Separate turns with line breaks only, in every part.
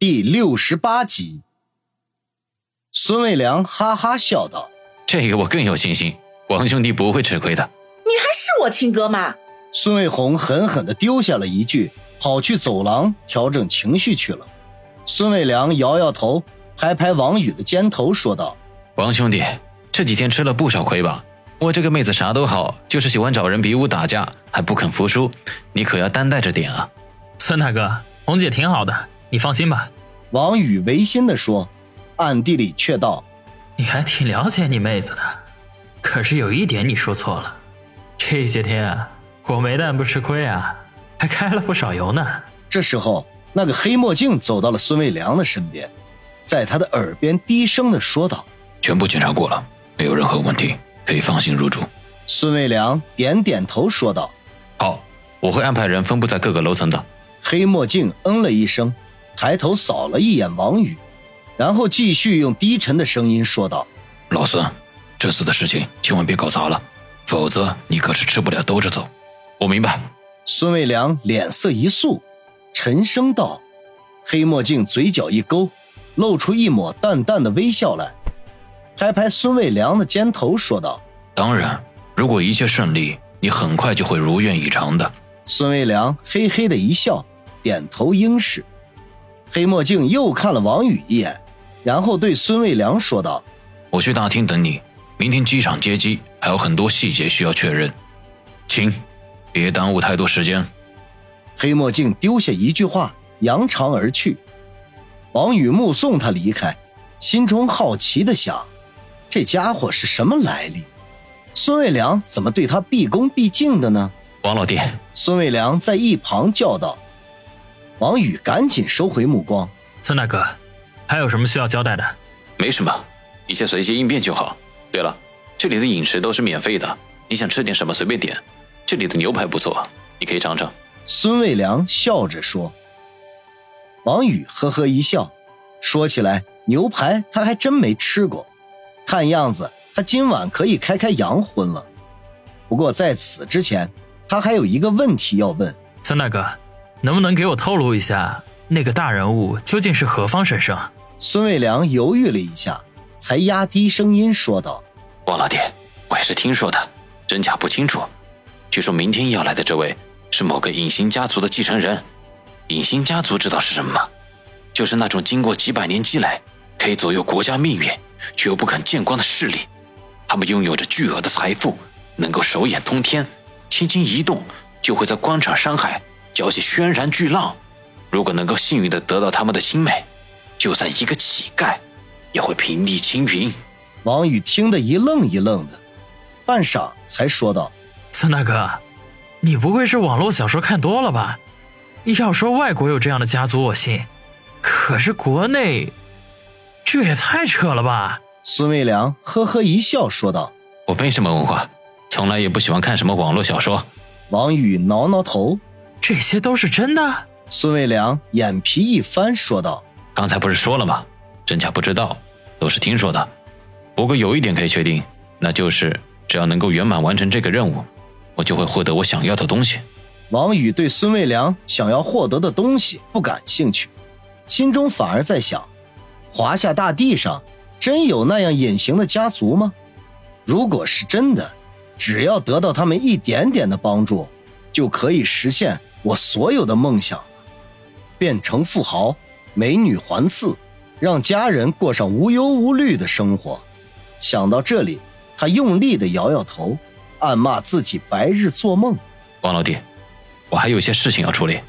第六十八集，孙卫良哈哈笑道：“
这个我更有信心，王兄弟不会吃亏的。
你还是我亲哥吗？”
孙卫红狠狠的丢下了一句，跑去走廊调整情绪去了。孙卫良摇摇头，拍拍王宇的肩头，说道：“
王兄弟，这几天吃了不少亏吧？我这个妹子啥都好，就是喜欢找人比武打架，还不肯服输，你可要担待着点啊。”
孙大哥，红姐挺好的。你放心吧，
王宇违心的说，暗地里却道：“
你还挺了解你妹子的，可是有一点你说错了，这些天啊我没但不吃亏啊，还开了不少油呢。”
这时候，那个黑墨镜走到了孙卫良的身边，在他的耳边低声的说道：“
全部检查过了，没有任何问题，可以放心入住。”
孙卫良点点头说道：“
好，我会安排人分布在各个楼层的。”
黑墨镜嗯了一声。抬头扫了一眼王宇，然后继续用低沉的声音说道：“
老孙，这次的事情千万别搞砸了，否则你可是吃不了兜着走。”我明白。
孙卫良脸色一肃，沉声道：“黑墨镜嘴角一勾，露出一抹淡淡的微笑来，拍拍孙卫良的肩头说道：‘
当然，如果一切顺利，你很快就会如愿以偿的。’”
孙卫良嘿嘿的一笑，点头应是。黑墨镜又看了王宇一眼，然后对孙卫良说道：“
我去大厅等你。明天机场接机还有很多细节需要确认，请别耽误太多时间。”
黑墨镜丢下一句话，扬长而去。王宇目送他离开，心中好奇的想：这家伙是什么来历？孙卫良怎么对他毕恭毕敬的呢？
王老弟，
孙卫良在一旁叫道。王宇赶紧收回目光。
孙大哥，还有什么需要交代的？
没什么，一切随机应变就好。对了，这里的饮食都是免费的，你想吃点什么随便点。这里的牛排不错，你可以尝尝。
孙卫良笑着说。王宇呵呵一笑，说起来牛排他还真没吃过，看样子他今晚可以开开洋荤了。不过在此之前，他还有一个问题要问
孙大哥。能不能给我透露一下，那个大人物究竟是何方神圣？
孙卫良犹豫了一下，才压低声音说道：“
王老弟，我也是听说的，真假不清楚。据说明天要来的这位是某个隐形家族的继承人。隐形家族知道是什么吗？就是那种经过几百年积累，可以左右国家命运却又不肯见光的势力。他们拥有着巨额的财富，能够手眼通天，轻轻一动就会在官场山海。”搅起轩然巨浪，如果能够幸运的得到他们的青睐，就算一个乞丐，也会平地青云。
王宇听得一愣一愣的，半晌才说道：“
孙大哥，你不会是网络小说看多了吧？要说外国有这样的家族，我信，可是国内，这也太扯了吧？”
孙卫良呵呵一笑说道：“
我没什么文化，从来也不喜欢看什么网络小说。”
王宇挠挠头。
这些都是真的。
孙卫良眼皮一翻，说道：“
刚才不是说了吗？真假不知道，都是听说的。不过有一点可以确定，那就是只要能够圆满完成这个任务，我就会获得我想要的东西。”
王宇对孙卫良想要获得的东西不感兴趣，心中反而在想：华夏大地上真有那样隐形的家族吗？如果是真的，只要得到他们一点点的帮助，就可以实现。我所有的梦想，变成富豪，美女环伺，让家人过上无忧无虑的生活。想到这里，他用力的摇摇头，暗骂自己白日做梦。
王老弟，我还有些事情要处理，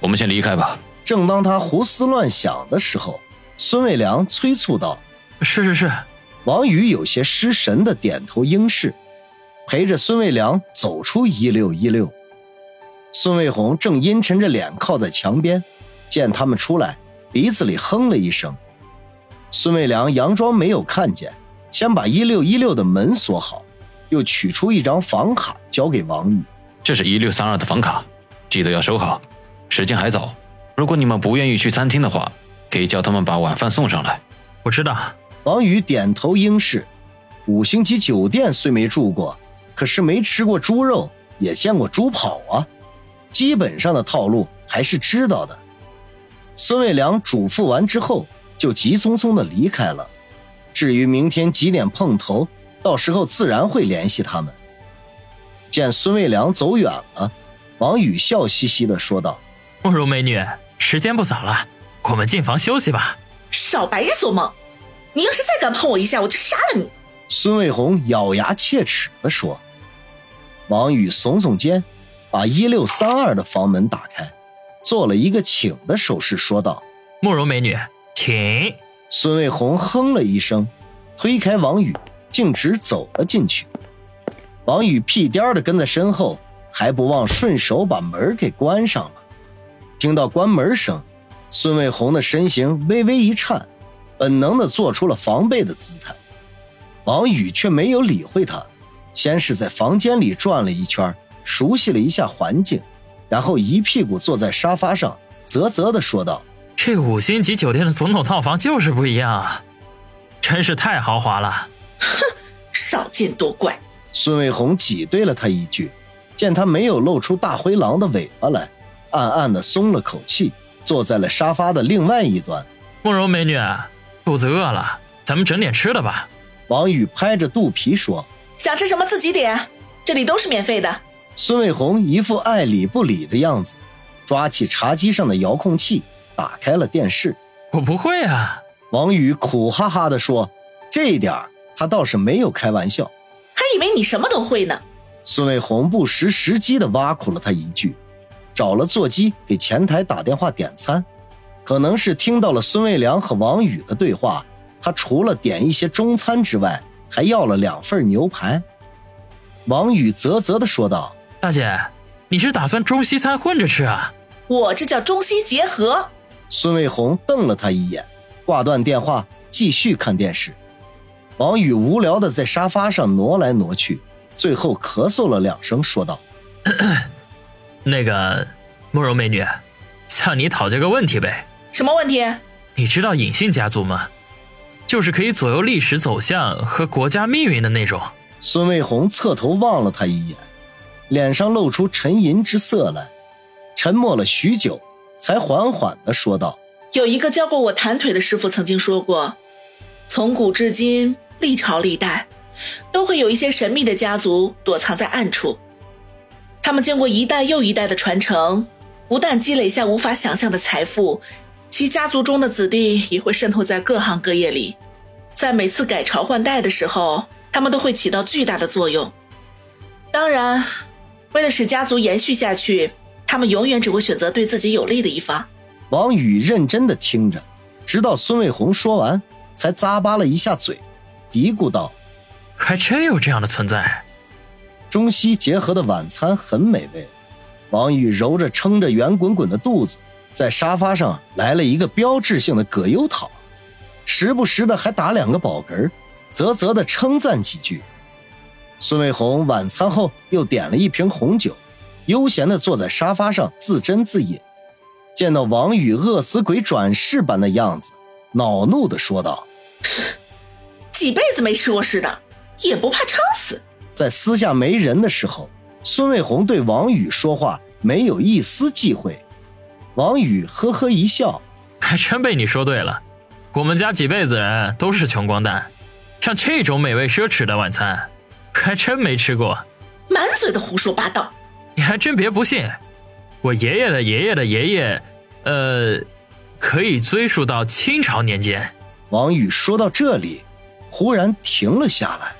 我们先离开吧。
正当他胡思乱想的时候，孙卫良催促道：“
是是是。”
王宇有些失神的点头应是，陪着孙卫良走出一六一六。孙卫红正阴沉着脸靠在墙边，见他们出来，鼻子里哼了一声。孙卫良佯装没有看见，先把一六一六的门锁好，又取出一张房卡交给王宇：“
这是一六三二的房卡，记得要收好。时间还早，如果你们不愿意去餐厅的话，可以叫他们把晚饭送上来。”
我知道。
王宇点头应是。五星级酒店虽没住过，可是没吃过猪肉，也见过猪跑啊。基本上的套路还是知道的。孙卫良嘱咐完之后，就急匆匆的离开了。至于明天几点碰头，到时候自然会联系他们。见孙卫良走远了，王宇笑嘻嘻的说道：“
慕容美女，时间不早了，我们进房休息吧。”
少白日做梦！你要是再敢碰我一下，我就杀了你！
孙卫红咬牙切齿的说。王宇耸耸肩，把一六三二的房门打开。做了一个请的手势，说道：“
慕容美女，请。”
孙卫红哼了一声，推开王宇，径直走了进去。王宇屁颠的跟在身后，还不忘顺手把门给关上了。听到关门声，孙卫红的身形微微一颤，本能的做出了防备的姿态。王宇却没有理会他，先是在房间里转了一圈，熟悉了一下环境。然后一屁股坐在沙发上，啧啧的说道：“
这五星级酒店的总统套房就是不一样啊，真是太豪华了。”
哼，少见多怪。
孙卫红挤兑了他一句，见他没有露出大灰狼的尾巴来，暗暗的松了口气，坐在了沙发的另外一端。
慕容美女，肚子饿了，咱们整点吃的吧。
王宇拍着肚皮说：“
想吃什么自己点，这里都是免费的。”
孙卫红一副爱理不理的样子，抓起茶几上的遥控器，打开了电视。
我不会啊！
王宇苦哈哈地说：“这一点他倒是没有开玩笑，
还以为你什么都会呢。”
孙卫红不失时机地挖苦了他一句，找了座机给前台打电话点餐。可能是听到了孙卫良和王宇的对话，他除了点一些中餐之外，还要了两份牛排。王宇啧啧地说道。
大姐，你是打算中西餐混着吃啊？
我这叫中西结合。
孙卫红瞪了他一眼，挂断电话，继续看电视。王宇无聊的在沙发上挪来挪去，最后咳嗽了两声，说道：“
那个慕容美女，向你讨教个问题呗。
什么问题？
你知道隐姓家族吗？就是可以左右历史走向和国家命运的那种。”
孙卫红侧头望了他一眼。脸上露出沉吟之色来，沉默了许久，才缓缓地说道：“
有一个教过我弹腿的师傅曾经说过，从古至今，历朝历代，都会有一些神秘的家族躲藏在暗处。他们经过一代又一代的传承，不但积累下无法想象的财富，其家族中的子弟也会渗透在各行各业里，在每次改朝换代的时候，他们都会起到巨大的作用。当然。”为了使家族延续下去，他们永远只会选择对自己有利的一方。
王宇认真的听着，直到孙卫红说完，才咂巴了一下嘴，嘀咕道：“
还真有这样的存在。”
中西结合的晚餐很美味。王宇揉着撑着圆滚滚的肚子，在沙发上来了一个标志性的葛优躺，时不时的还打两个饱嗝，啧啧的称赞几句。孙卫红晚餐后又点了一瓶红酒，悠闲地坐在沙发上自斟自饮。见到王宇饿死鬼转世般的样子，恼怒地说道：“
几辈子没吃过似的，也不怕撑死。”
在私下没人的时候，孙卫红对王宇说话没有一丝忌讳。王宇呵呵一笑：“
还真被你说对了，我们家几辈子人都是穷光蛋，像这种美味奢侈的晚餐。”还真没吃过，
满嘴的胡说八道。
你还真别不信，我爷爷的爷爷的爷爷，呃，可以追溯到清朝年间。
王宇说到这里，忽然停了下来。